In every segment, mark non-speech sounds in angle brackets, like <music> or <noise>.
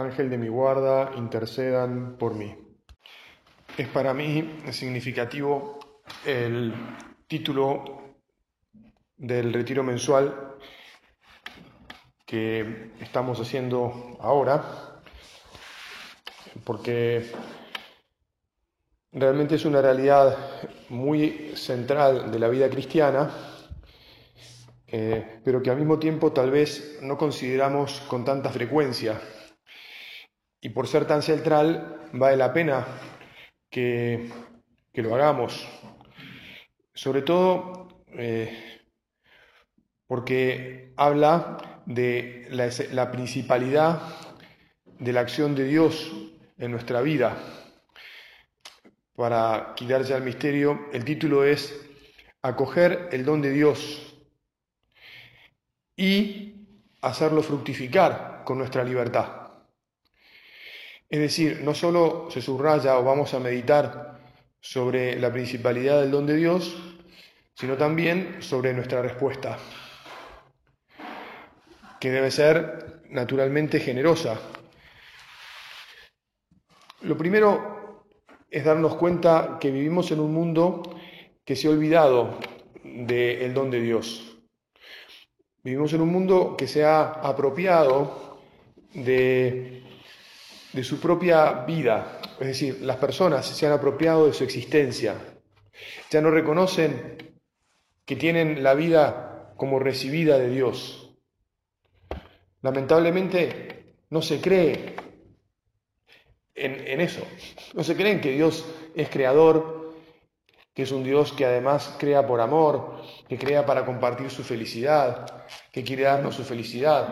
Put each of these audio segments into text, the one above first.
Ángel de mi guarda, intercedan por mí. Es para mí significativo el título del retiro mensual que estamos haciendo ahora, porque realmente es una realidad muy central de la vida cristiana, eh, pero que al mismo tiempo tal vez no consideramos con tanta frecuencia. Y por ser tan central, vale la pena que, lo hagamos. Sobre todo eh, porque habla de la, la principalidad de la acción de Dios en nuestra vida. Para quitar ya el misterio, el título es Acoger el don de Dios y hacerlo fructificar con nuestra libertad. Es decir, no solo se subraya o vamos a meditar sobre la principalidad del don de Dios, sino también sobre nuestra respuesta, que debe ser naturalmente generosa. Lo primero es darnos cuenta que vivimos en un mundo que se ha olvidado del don de Dios. Vivimos en un mundo que se ha apropiado de de su propia vida, es decir, las personas se han apropiado de su existencia, ya no reconocen que tienen la vida como recibida de Dios. Lamentablemente no se cree en, eso, no se creen que Dios es creador, que es un Dios que además crea por amor, que crea para compartir su felicidad, que quiere darnos su felicidad.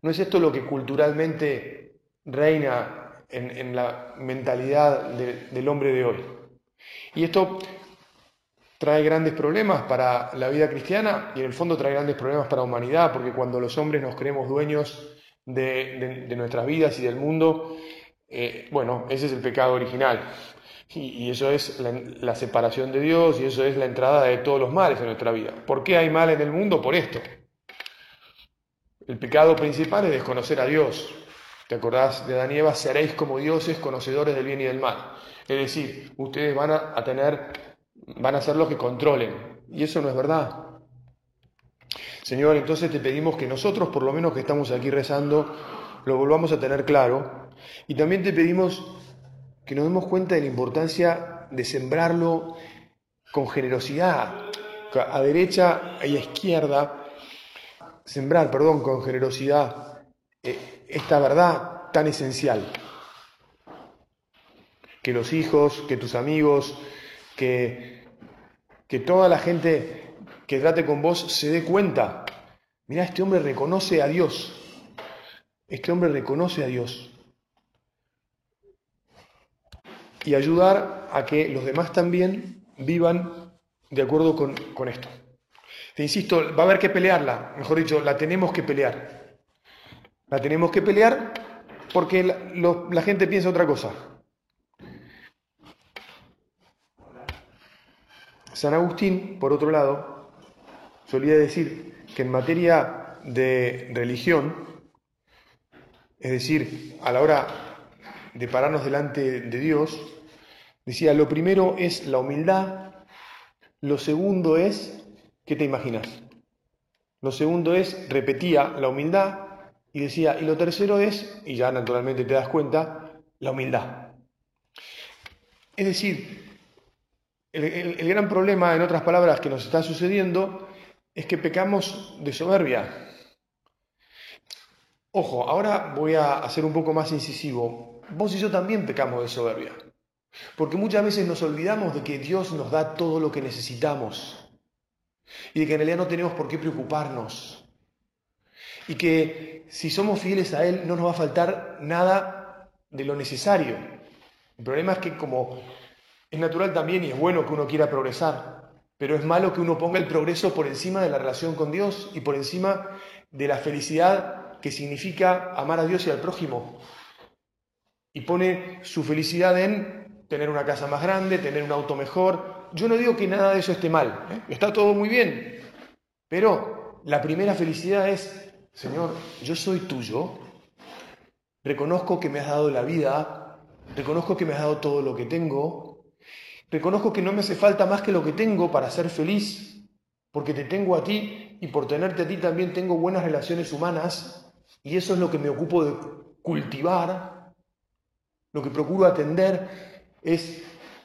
¿No es esto lo que culturalmente reina en, la mentalidad del hombre de hoy. Y esto trae grandes problemas para la vida cristiana y en el fondo trae grandes problemas para la humanidad, porque cuando los hombres nos creemos dueños de, nuestras vidas y del mundo, eh, bueno, ese es el pecado original. Y, eso es la, separación de Dios y eso es la entrada de todos los males en nuestra vida. ¿Por qué hay mal en el mundo? Por esto. El pecado principal es desconocer a Dios. ¿Te acordás de Danieva? Seréis como dioses conocedores del bien y del mal. Es decir, ustedes van a, tener, van a ser los que controlen. Y eso no es verdad. Señor, entonces te pedimos que nosotros, por lo menos que estamos aquí rezando, lo volvamos a tener claro. Y también te pedimos que nos demos cuenta de la importancia de sembrarlo con generosidad, a derecha y a izquierda, sembrar, perdón, con generosidad eh, esta verdad tan esencial. Que los hijos, que tus amigos, que, que toda la gente que trate con vos se dé cuenta. Mira, este hombre reconoce a Dios. Este hombre reconoce a Dios. Y ayudar a que los demás también vivan de acuerdo con, con esto. Te insisto, va a haber que pelearla, mejor dicho, la tenemos que pelear. La tenemos que pelear porque la, gente piensa otra cosa. San Agustín, por otro lado, solía decir que en materia de religión, es decir, a la hora de pararnos delante de Dios, decía, lo primero es la humildad, lo segundo es, ¿qué te imaginas? Lo segundo es, repetía, la humildad, y decía, y lo tercero es, y ya naturalmente te das cuenta, la humildad. Es decir, el, gran problema, en otras palabras, que nos está sucediendo es que pecamos de soberbia. Ojo, ahora voy a hacer un poco más incisivo. Vos y yo también pecamos de soberbia. Porque muchas veces nos olvidamos de que Dios nos da todo lo que necesitamos. Y de que en realidad no tenemos por qué preocuparnos y que si somos fieles a Él no nos va a faltar nada de lo necesario. El problema es que como es natural también y es bueno que uno quiera progresar, pero es malo que uno ponga el progreso por encima de la relación con Dios y por encima de la felicidad que significa amar a Dios y al prójimo. Y pone su felicidad en tener una casa más grande, tener un auto mejor. Yo no digo que nada de eso esté mal, ¿eh? está todo muy bien, pero la primera felicidad es, Señor, yo soy tuyo, reconozco que me has dado la vida, reconozco que me has dado todo lo que tengo, Reconozco que no me hace falta más que lo que tengo para ser feliz, porque te tengo a ti y por tenerte a ti también tengo buenas relaciones humanas y eso es lo que me ocupo de cultivar. Lo que procuro atender es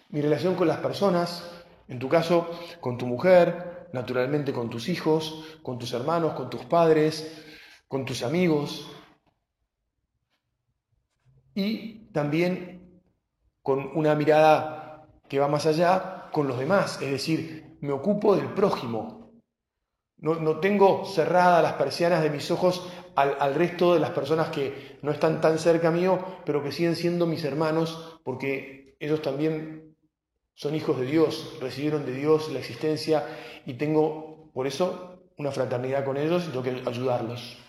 mi relación con las personas, en tu caso con tu mujer, naturalmente con tus hijos, con tus hermanos, con tus padres, con tus amigos y también con una mirada que va más allá con los demás, es decir, me ocupo del prójimo. No, tengo cerradas las persianas de mis ojos al, resto de las personas que no están tan cerca mío, pero que siguen siendo mis hermanos, porque ellos también son hijos de Dios, recibieron de Dios la existencia y tengo por eso una fraternidad con ellos y tengo que ayudarlos.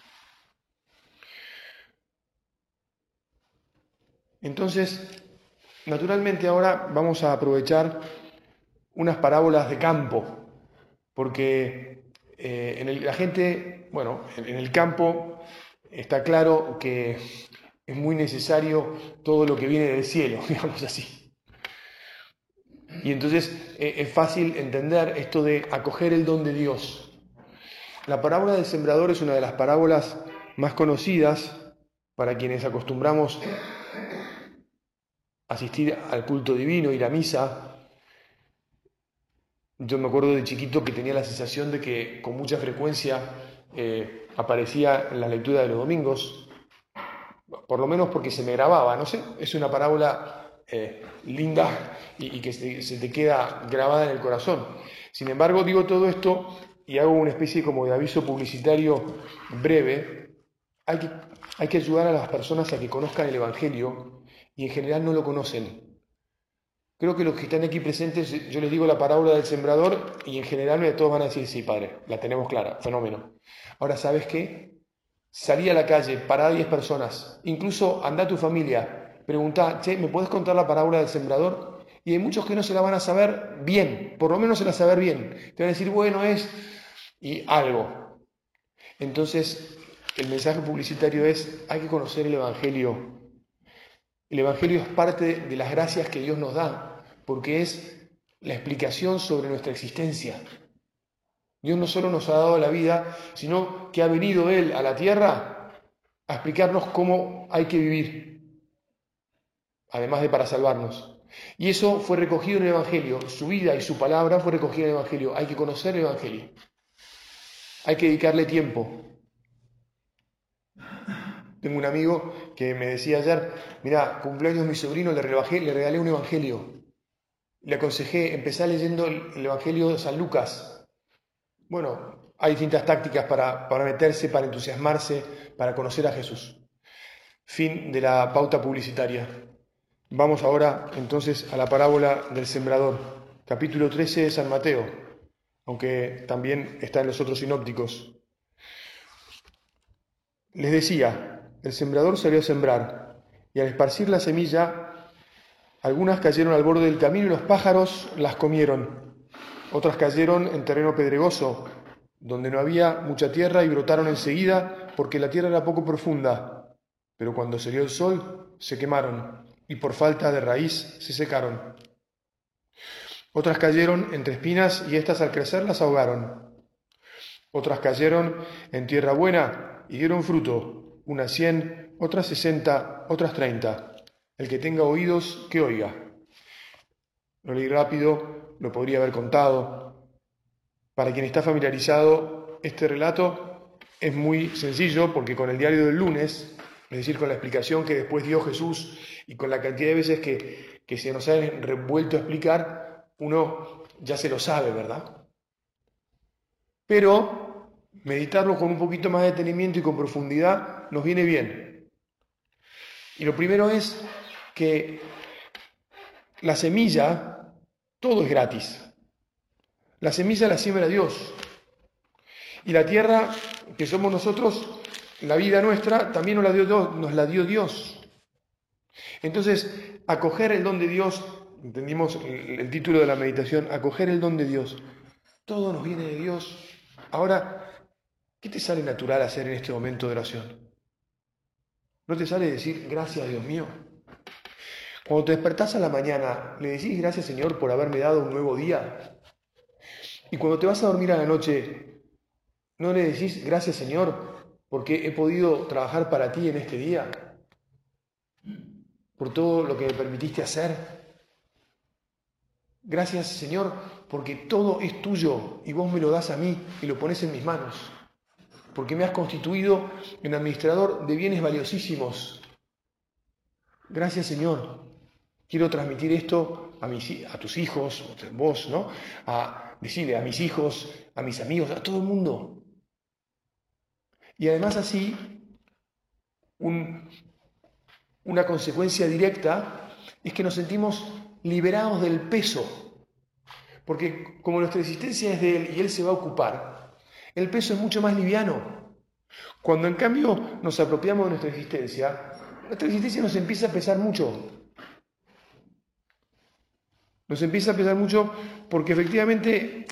Entonces, Naturalmente ahora vamos a aprovechar unas parábolas de campo, porque eh, en la gente, bueno, en, el campo está claro que es muy necesario todo lo que viene del cielo, <laughs> digamos así. Y entonces eh, es fácil entender esto de acoger el don de Dios. La parábola del sembrador es una de las parábolas más conocidas para quienes acostumbramos asistir al culto divino, ir a misa. Yo me acuerdo de chiquito que tenía la sensación de que con mucha frecuencia eh, aparecía en la lectura de los domingos, por lo menos porque se me grababa, no sé, es una parábola eh, linda y, que se, te queda grabada en el corazón. Sin embargo, digo todo esto y hago una especie como de aviso publicitario breve. Hay que, hay que ayudar a las personas a que conozcan el Evangelio y en general no lo conocen. Creo que los que están aquí presentes, yo les digo la parábola del sembrador y en general todos van a decir, sí, padre, la tenemos clara, fenómeno. Ahora, ¿sabes qué? Salí a la calle, para 10 personas, incluso anda a tu familia, pregunta, che, ¿me puedes contar la parábola del sembrador? Y hay muchos que no se la van a saber bien, por lo menos se la saber bien. Te van a decir, bueno, es y algo. Entonces, el mensaje publicitario es, hay que conocer el Evangelio el Evangelio es parte de las gracias que Dios nos da, porque es la explicación sobre nuestra existencia. Dios no solo nos ha dado la vida, sino que ha venido Él a la tierra a explicarnos cómo hay que vivir, además de para salvarnos. Y eso fue recogido en el Evangelio, su vida y su palabra fue recogida en el Evangelio. Hay que conocer el Evangelio, hay que dedicarle tiempo, tengo un amigo que me decía ayer, mira, cumpleaños mi sobrino, le, le regalé un evangelio. Le aconsejé, empezar leyendo el, evangelio de San Lucas. Bueno, hay distintas tácticas para, para meterse, para entusiasmarse, para conocer a Jesús. Fin de la pauta publicitaria. Vamos ahora entonces a la parábola del sembrador, capítulo 13 de San Mateo, aunque también está en los otros sinópticos. Les decía, el sembrador salió a sembrar, y al esparcir la semilla, algunas cayeron al borde del camino y los pájaros las comieron. Otras cayeron en terreno pedregoso, donde no había mucha tierra y brotaron enseguida porque la tierra era poco profunda. Pero cuando salió el sol, se quemaron y por falta de raíz se secaron. Otras cayeron entre espinas y éstas al crecer las ahogaron. Otras cayeron en tierra buena y dieron fruto, unas cien, otras sesenta, otras treinta. El que tenga oídos, que oiga. Lo leí rápido, lo podría haber contado. Para quien está familiarizado, este relato es muy sencillo porque con el diario del lunes, es decir, con la explicación que después dio Jesús y con la cantidad de veces que, que se nos ha revuelto a explicar, uno ya se lo sabe, ¿verdad? Pero meditarlo con un poquito más de detenimiento y con profundidad nos viene bien. Y lo primero es que la semilla, todo es gratis. La semilla la siembra Dios. Y la tierra, que somos nosotros, la vida nuestra, también nos la dio Dios. Entonces, acoger el don de Dios, entendimos el, el título de la meditación, acoger el don de Dios. Todo nos viene de Dios. Ahora, ¿qué te sale natural hacer en este momento de oración? ¿No te sale decir gracias Dios mío? Cuando te despertás a la mañana, ¿le decís gracias Señor por haberme dado un nuevo día? Y cuando te vas a dormir a la noche, ¿no le decís gracias Señor porque he podido trabajar para ti en este día? Por todo lo que me permitiste hacer. Gracias Señor porque todo es tuyo y vos me lo das a mí y lo pones en mis manos. Porque me has constituido en administrador de bienes valiosísimos. Gracias Señor. Quiero transmitir esto a, tus hijos, vos, ¿no? A decirle a mis hijos, a mis amigos, a todo el mundo. Y además así, un, una consecuencia directa es que nos sentimos liberados del peso. Porque como nuestra existencia es de Él y Él se va a ocupar, el peso es mucho más liviano. Cuando en cambio nos apropiamos de nuestra existencia, nuestra existencia nos empieza a pesar mucho. Nos empieza a pesar mucho porque efectivamente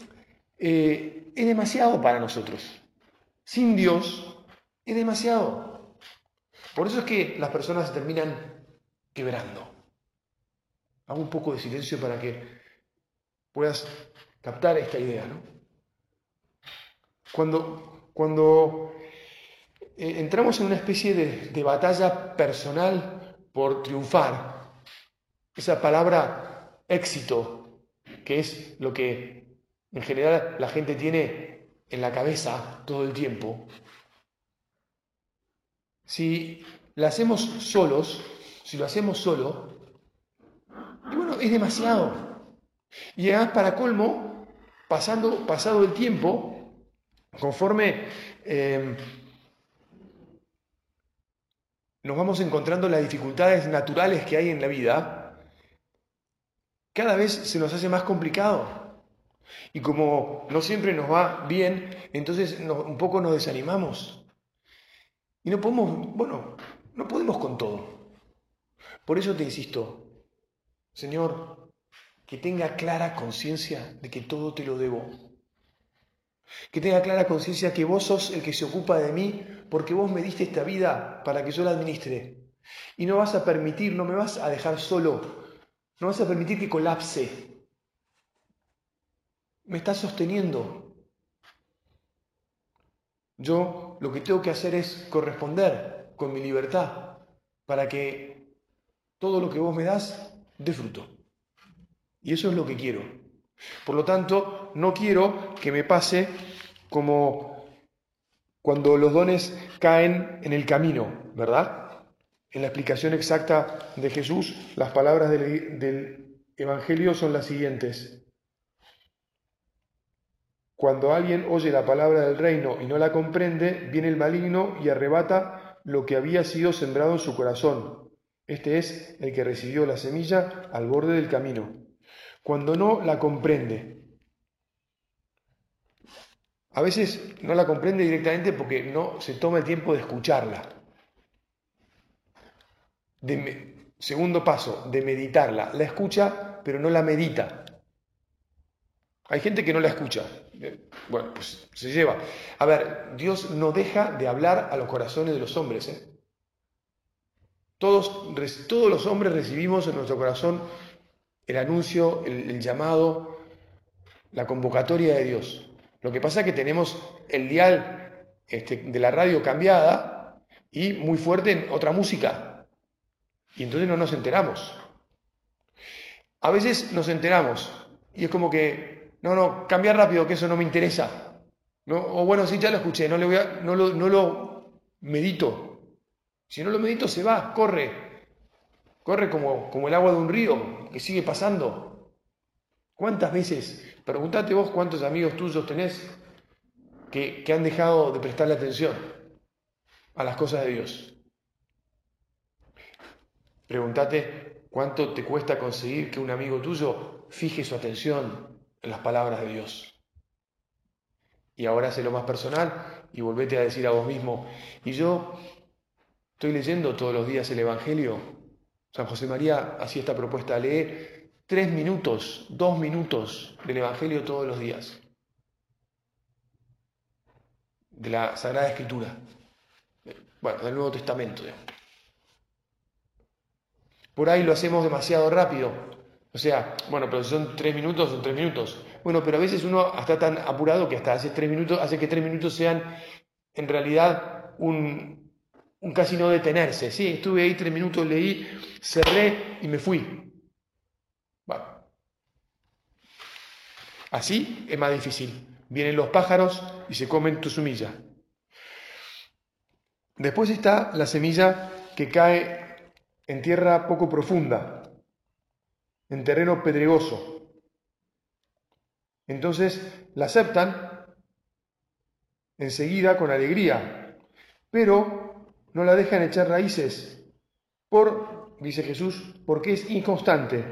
eh, es demasiado para nosotros. Sin Dios es demasiado. Por eso es que las personas se terminan quebrando. Hago un poco de silencio para que puedas captar esta idea. ¿no? Cuando, cuando eh, entramos en una especie de, de batalla personal por triunfar, esa palabra éxito, que es lo que en general la gente tiene en la cabeza todo el tiempo, si lo hacemos solos, si lo hacemos solo, bueno, es demasiado. Y además, para colmo, pasando, pasado el tiempo, conforme eh, nos vamos encontrando las dificultades naturales que hay en la vida, cada vez se nos hace más complicado. Y como no siempre nos va bien, entonces un poco nos desanimamos. Y no podemos, bueno, no podemos con todo. Por eso te insisto, Señor, que tenga clara conciencia de que todo te lo debo. Que tenga clara conciencia que vos sos el que se ocupa de mí porque vos me diste esta vida para que yo la administre. Y no vas a permitir, no me vas a dejar solo no vas a permitir que colapse. Me está sosteniendo. Yo lo que tengo que hacer es corresponder con mi libertad para que todo lo que vos me das dé fruto. Y eso es lo que quiero. Por lo tanto, no quiero que me pase como cuando los dones caen en el camino, ¿verdad? En la explicación exacta de Jesús, las palabras del, Evangelio son las siguientes. Cuando alguien oye la palabra del reino y no la comprende, viene el maligno y arrebata lo que había sido sembrado en su corazón. Este es el que recibió la semilla al borde del camino. Cuando no la comprende. A veces no la comprende directamente porque no se toma el tiempo de escucharla segundo paso, de meditarla. La escucha, pero no la medita. Hay gente que no la escucha. Bueno, pues se lleva. A ver, Dios no deja de hablar a los corazones de los hombres. ¿eh? Todos, todos los hombres recibimos en nuestro corazón el anuncio, el, llamado, la convocatoria de Dios. Lo que pasa es que tenemos el dial este, de la radio cambiada y muy fuerte en otra música. Y entonces no nos enteramos. A veces nos enteramos y es como que, no, no, cambia rápido, que eso no me interesa. ¿No? O bueno, sí, ya lo escuché, no, lo, no lo medito. Si no lo medito, se va, corre. Corre como, como el agua de un río que sigue pasando. ¿Cuántas veces? Preguntate vos cuántos amigos tuyos tenés que, que han dejado de prestarle atención a las cosas de Dios. Pregúntate cuánto te cuesta conseguir que un amigo tuyo fije su atención en las palabras de Dios. Y ahora lo más personal y volvete a decir a vos mismo, y yo estoy leyendo todos los días el Evangelio. San José María hacía esta propuesta, lee tres minutos, dos minutos del Evangelio todos los días, de la Sagrada Escritura, bueno, del Nuevo Testamento. Por ahí lo hacemos demasiado rápido. O sea, bueno, pero si son tres minutos, son tres minutos. Bueno, pero a veces uno está tan apurado que hasta hace tres minutos, hace que tres minutos sean en realidad un, un casi no detenerse. Sí, estuve ahí tres minutos, leí, cerré y me fui. Bueno. Así es más difícil. Vienen los pájaros y se comen tu semilla. Después está la semilla que cae en tierra poco profunda, en terreno pedregoso. Entonces la aceptan enseguida con alegría, pero no la dejan echar raíces por, dice Jesús, porque es inconstante.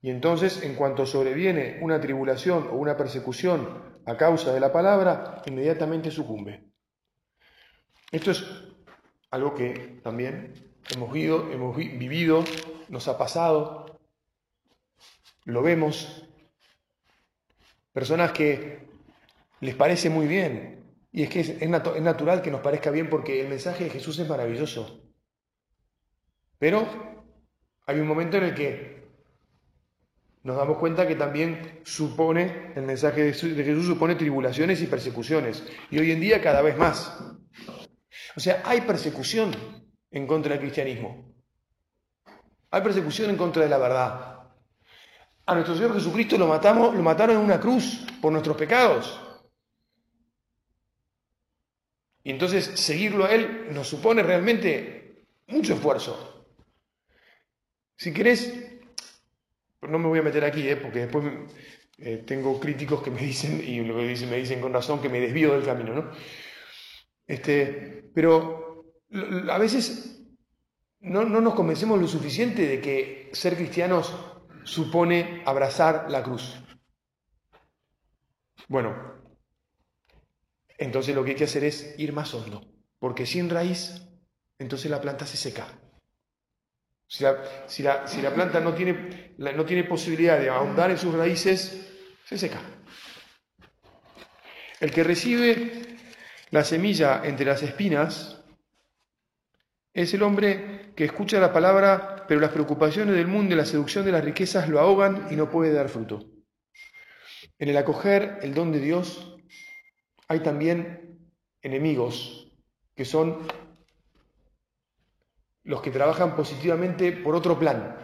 Y entonces, en cuanto sobreviene una tribulación o una persecución a causa de la palabra, inmediatamente sucumbe. Esto es algo que también hemos vivido, hemos vivido nos ha pasado, lo vemos Personas que les parece muy bien. Y es que es, natural que nos parezca bien porque el mensaje de Jesús es maravilloso. Pero hay un momento en el que nos damos cuenta que también supone, el mensaje de Jesús supone tribulaciones y persecuciones. Y hoy en día cada vez más. O sea, hay persecución en contra del cristianismo. Hay persecución en contra de la verdad. A nuestro Señor Jesucristo lo, matamos, lo mataron en una cruz por nuestros pecados. Y entonces seguirlo a Él nos supone realmente mucho esfuerzo. Si querés, no me voy a meter aquí, ¿eh? porque después eh, tengo críticos que me dicen, y lo que dicen, me dicen con razón, que me desvío del camino, ¿no? Este, pero a veces no, no nos convencemos lo suficiente de que ser cristianos supone abrazar la cruz. Bueno, entonces lo que hay que hacer es ir más hondo, porque sin raíz, entonces la planta se seca. Si la, planta no tiene, no tiene posibilidad de ahondar en sus raíces, se seca. El que recibe la semilla entre las espinas es el hombre que escucha la palabra pero las preocupaciones del mundo y la seducción de las riquezas lo ahogan y no puede dar fruto. En el acoger el don de Dios hay también enemigos, que son los que trabajan positivamente por otro plan,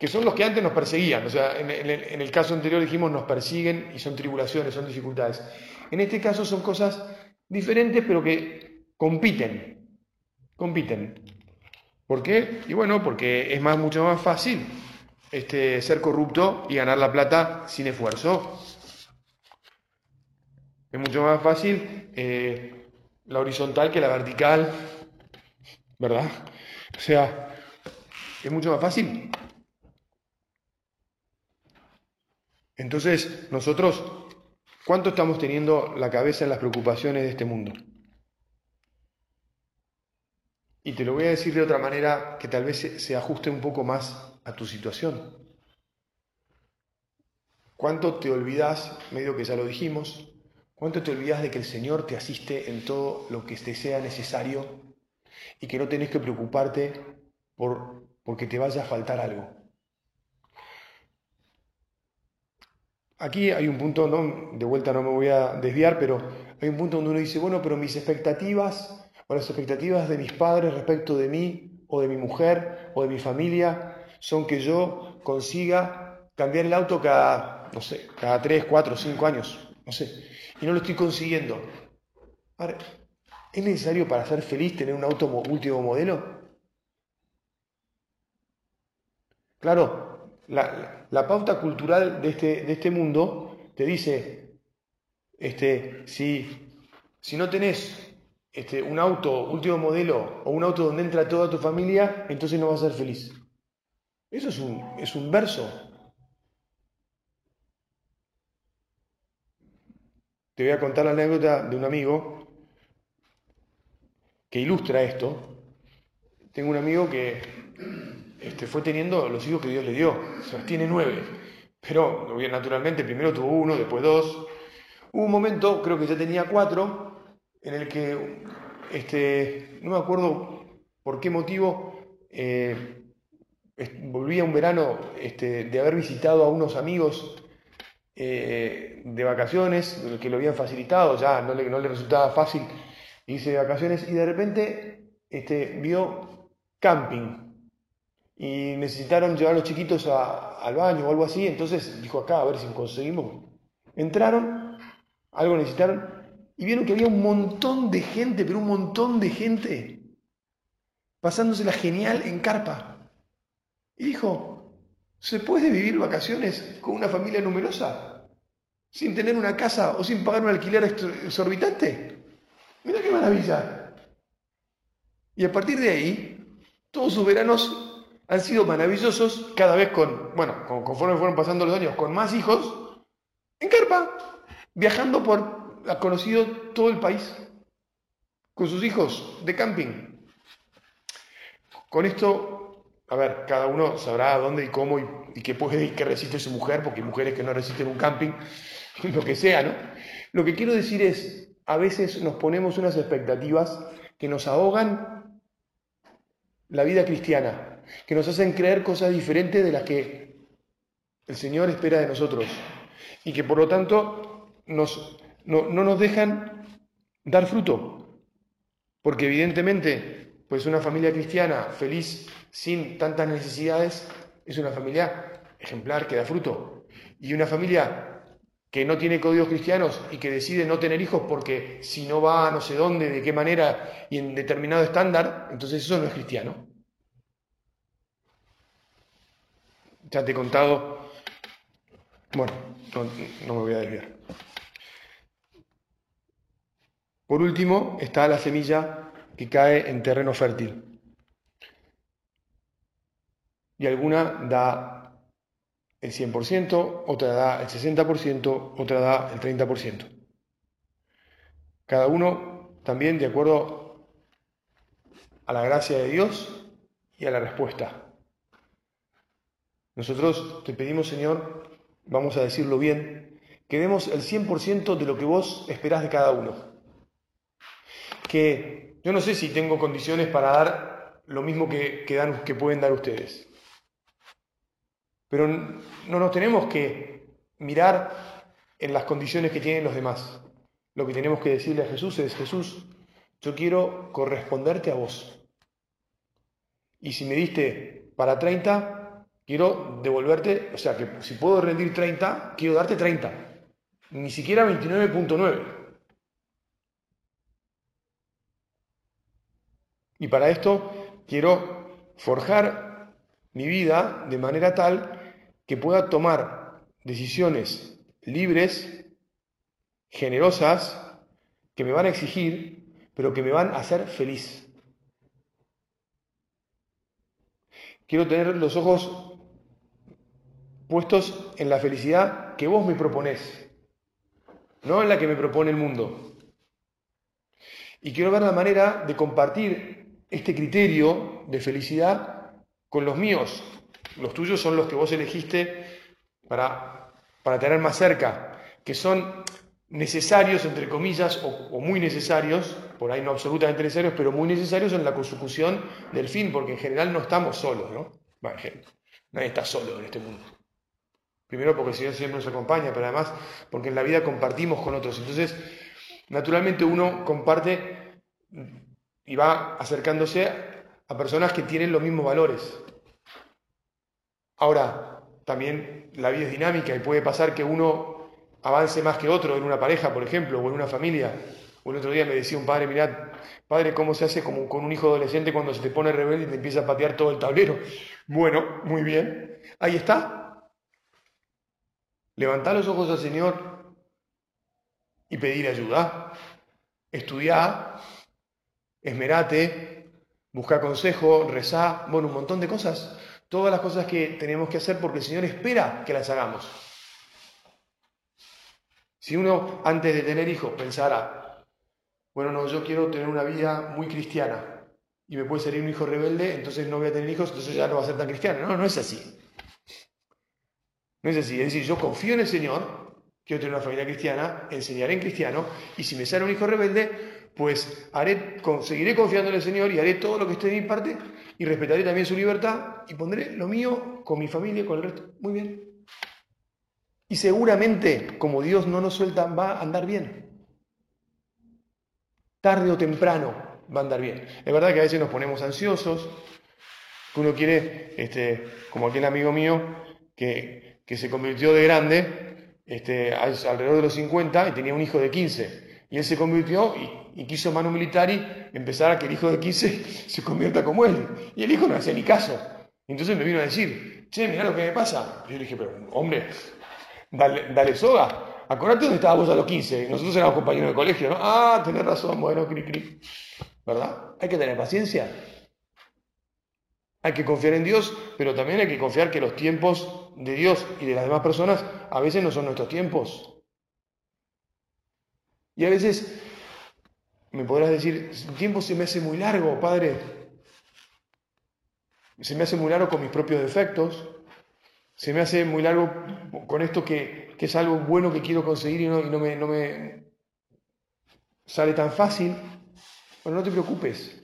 que son los que antes nos perseguían. O sea, en, el caso anterior dijimos nos persiguen y son tribulaciones, son dificultades. En este caso son cosas diferentes, pero que compiten, compiten. ¿Por qué? Y bueno, porque es más, mucho más fácil este, ser corrupto y ganar la plata sin esfuerzo. Es mucho más fácil eh, la horizontal que la vertical, ¿verdad? O sea, es mucho más fácil. Entonces, nosotros, ¿cuánto estamos teniendo la cabeza en las preocupaciones de este mundo? Y te lo voy a decir de otra manera que tal vez se, ajuste un poco más a tu situación. ¿Cuánto te olvidas, medio que ya lo dijimos, cuánto te olvidas de que el Señor te asiste en todo lo que te sea necesario y que no tenés que preocuparte por porque te vaya a faltar algo? Aquí hay un punto, ¿no? de vuelta no me voy a desviar, pero hay un punto donde uno dice, bueno, pero mis expectativas o las expectativas de mis padres respecto de mí o de mi mujer o de mi familia son que yo consiga cambiar el auto cada, no sé, cada 3, 4, 5 años, no sé, y no lo estoy consiguiendo. Ahora, ¿es necesario para ser feliz tener un auto último modelo? Claro, la, pauta cultural de este, de este mundo te dice, este, si, si no tenés este, un auto último modelo o un auto donde entra toda tu familia, entonces no vas a ser feliz. Eso es un, es un verso. Te voy a contar la anécdota de un amigo que ilustra esto. Tengo un amigo que este, fue teniendo los hijos que Dios le dio. O sea, tiene nueve. Pero naturalmente primero tuvo uno, después dos. Hubo un momento, creo que ya tenía cuatro, en el que, este, no me acuerdo por qué motivo, eh, volvía un verano este, de haber visitado a unos amigos eh, de vacaciones, que lo habían facilitado, ya no le, no le resultaba fácil irse de vacaciones, y de repente este, vio camping y necesitaron llevar a los chiquitos al baño o algo así, entonces dijo acá, a ver si conseguimos. Entraron, algo necesitaron, y vieron que había un montón de gente, pero un montón de gente, pasándosela genial en carpa. Y dijo, ¿se puede vivir vacaciones con una familia numerosa? ¿Sin tener una casa o sin pagar un alquiler exorbitante? Mira qué maravilla. Y a partir de ahí, todos sus veranos han sido maravillosos, cada vez con, bueno, conforme fueron pasando los años, con más hijos, en carpa, viajando por, ha conocido todo el país, con sus hijos de camping. Con esto, a ver, cada uno sabrá dónde y cómo y, qué puede y qué resiste su mujer, porque hay mujeres que no resisten un camping, <laughs> lo que sea, ¿no? Lo que quiero decir es, a veces nos ponemos unas expectativas que nos ahogan la vida cristiana que nos hacen creer cosas diferentes de las que el Señor espera de nosotros y que por lo tanto nos, no, nos dejan dar fruto. Porque evidentemente, pues una familia cristiana feliz sin tantas necesidades es una familia ejemplar que da fruto. Y una familia que no tiene códigos cristianos y que decide no tener hijos porque si no va a no sé dónde, de qué manera y en determinado estándar, entonces eso no es cristiano. Ya te he contado. Bueno, no, me voy a desviar. Por último, está la semilla que cae en terreno fértil. Y alguna da el 100%, otra da el 60%, otra da el 30%. Cada uno también de acuerdo a la gracia de Dios y a la respuesta. Nosotros te pedimos, Señor, vamos a decirlo bien, que demos el 100% de lo que vos esperás de cada uno. Que yo no sé si tengo condiciones para dar lo mismo que, que, dan, que pueden dar ustedes. Pero no nos tenemos que mirar en las condiciones que tienen los demás. Lo que tenemos que decirle a Jesús es, Jesús, yo quiero corresponderte a vos. Y si me diste para 30, Quiero devolverte, o sea, que si puedo rendir 30, quiero darte 30. Ni siquiera 29.9. Y para esto quiero forjar mi vida de manera tal que pueda tomar decisiones libres, generosas, que me van a exigir, pero que me van a hacer feliz. Quiero tener los ojos puestos en la felicidad que vos me proponés, no en la que me propone el mundo. Y quiero ver la manera de compartir este criterio de felicidad con los míos. Los tuyos son los que vos elegiste para, para tener más cerca, que son necesarios, entre comillas, o, muy necesarios, por ahí no absolutamente necesarios, pero muy necesarios en la consecución del fin, porque en general no estamos solos, ¿no? nadie está solo en este mundo. Primero porque el Señor siempre nos acompaña, pero además porque en la vida compartimos con otros. Entonces, naturalmente uno comparte y va acercándose a personas que tienen los mismos valores. Ahora, también la vida es dinámica y puede pasar que uno avance más que otro en una pareja, por ejemplo, o en una familia. O el otro día me decía un padre, mirad, padre, ¿cómo se hace con un hijo adolescente cuando se te pone rebelde y te empieza a patear todo el tablero? Bueno, muy bien. Ahí está, Levantar los ojos al Señor y pedir ayuda. Estudiar esmerate, busca consejo, rezá, bueno, un montón de cosas. Todas las cosas que tenemos que hacer porque el Señor espera que las hagamos. Si uno antes de tener hijos pensara, bueno, no, yo quiero tener una vida muy cristiana y me puede salir un hijo rebelde, entonces no voy a tener hijos, entonces ya no va a ser tan cristiano. No, no es así. No es así. Es decir, yo confío en el Señor, quiero tener una familia cristiana, enseñaré en cristiano, y si me sale un hijo rebelde, pues haré, seguiré confiando en el Señor y haré todo lo que esté de mi parte y respetaré también su libertad y pondré lo mío con mi familia con el resto. Muy bien. Y seguramente, como Dios no nos suelta, va a andar bien. Tarde o temprano va a andar bien. Es verdad que a veces nos ponemos ansiosos, que uno quiere, este, como aquel amigo mío que, que se convirtió de grande, este, alrededor de los 50, y tenía un hijo de 15. Y él se convirtió y, y quiso mano militar y empezar a que el hijo de 15 <laughs> se convierta como él. Y el hijo no hacía ni caso. Entonces me vino a decir, che, mira lo que me pasa. Y yo le dije, pero hombre, dale, soga. Acordate dónde estábamos a los 15. Nosotros éramos compañeros de colegio, ¿no? Ah, tenés razón, bueno, cri, cri. ¿Verdad? Hay que tener paciencia. Hay que confiar en Dios, pero también hay que confiar que los tiempos de Dios y de las demás personas a veces no son nuestros tiempos. Y a veces me podrás decir, el tiempo se me hace muy largo, Padre. Se me hace muy largo con mis propios defectos, se me hace muy largo con esto que, es algo bueno que quiero conseguir y no, me, no me sale tan fácil. Bueno, no te preocupes,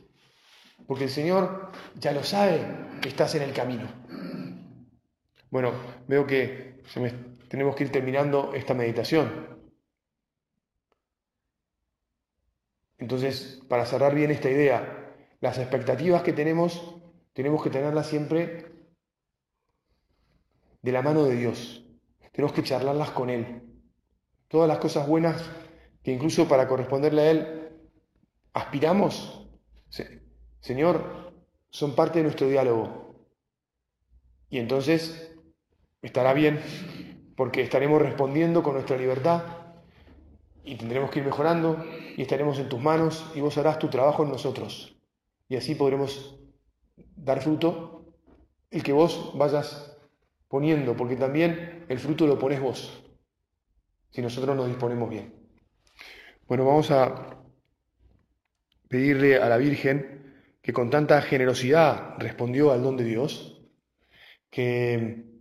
porque el Señor ya lo sabe que estás en el camino. Bueno, veo que tenemos que ir terminando esta meditación. Entonces, para cerrar bien esta idea, las expectativas que tenemos, tenemos que tenerlas siempre de la mano de Dios. Tenemos que charlarlas con Él. Todas las cosas buenas que incluso para corresponderle a Él aspiramos, Señor, son parte de nuestro diálogo. Y entonces estará bien porque estaremos respondiendo con nuestra libertad y tendremos que ir mejorando y estaremos en tus manos y vos harás tu trabajo en nosotros. Y así podremos dar fruto el que vos vayas poniendo, porque también el fruto lo pones vos, si nosotros nos disponemos bien. Bueno, vamos a pedirle a la Virgen que con tanta generosidad respondió al don de Dios, que,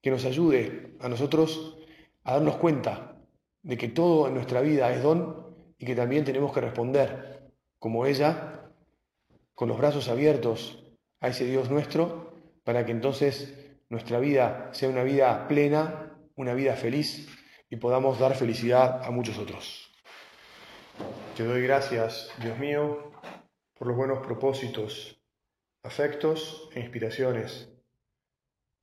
que nos ayude a nosotros a darnos cuenta de que todo en nuestra vida es don y que también tenemos que responder como ella, con los brazos abiertos a ese Dios nuestro, para que entonces nuestra vida sea una vida plena, una vida feliz y podamos dar felicidad a muchos otros. Te doy gracias, Dios mío, por los buenos propósitos, afectos e inspiraciones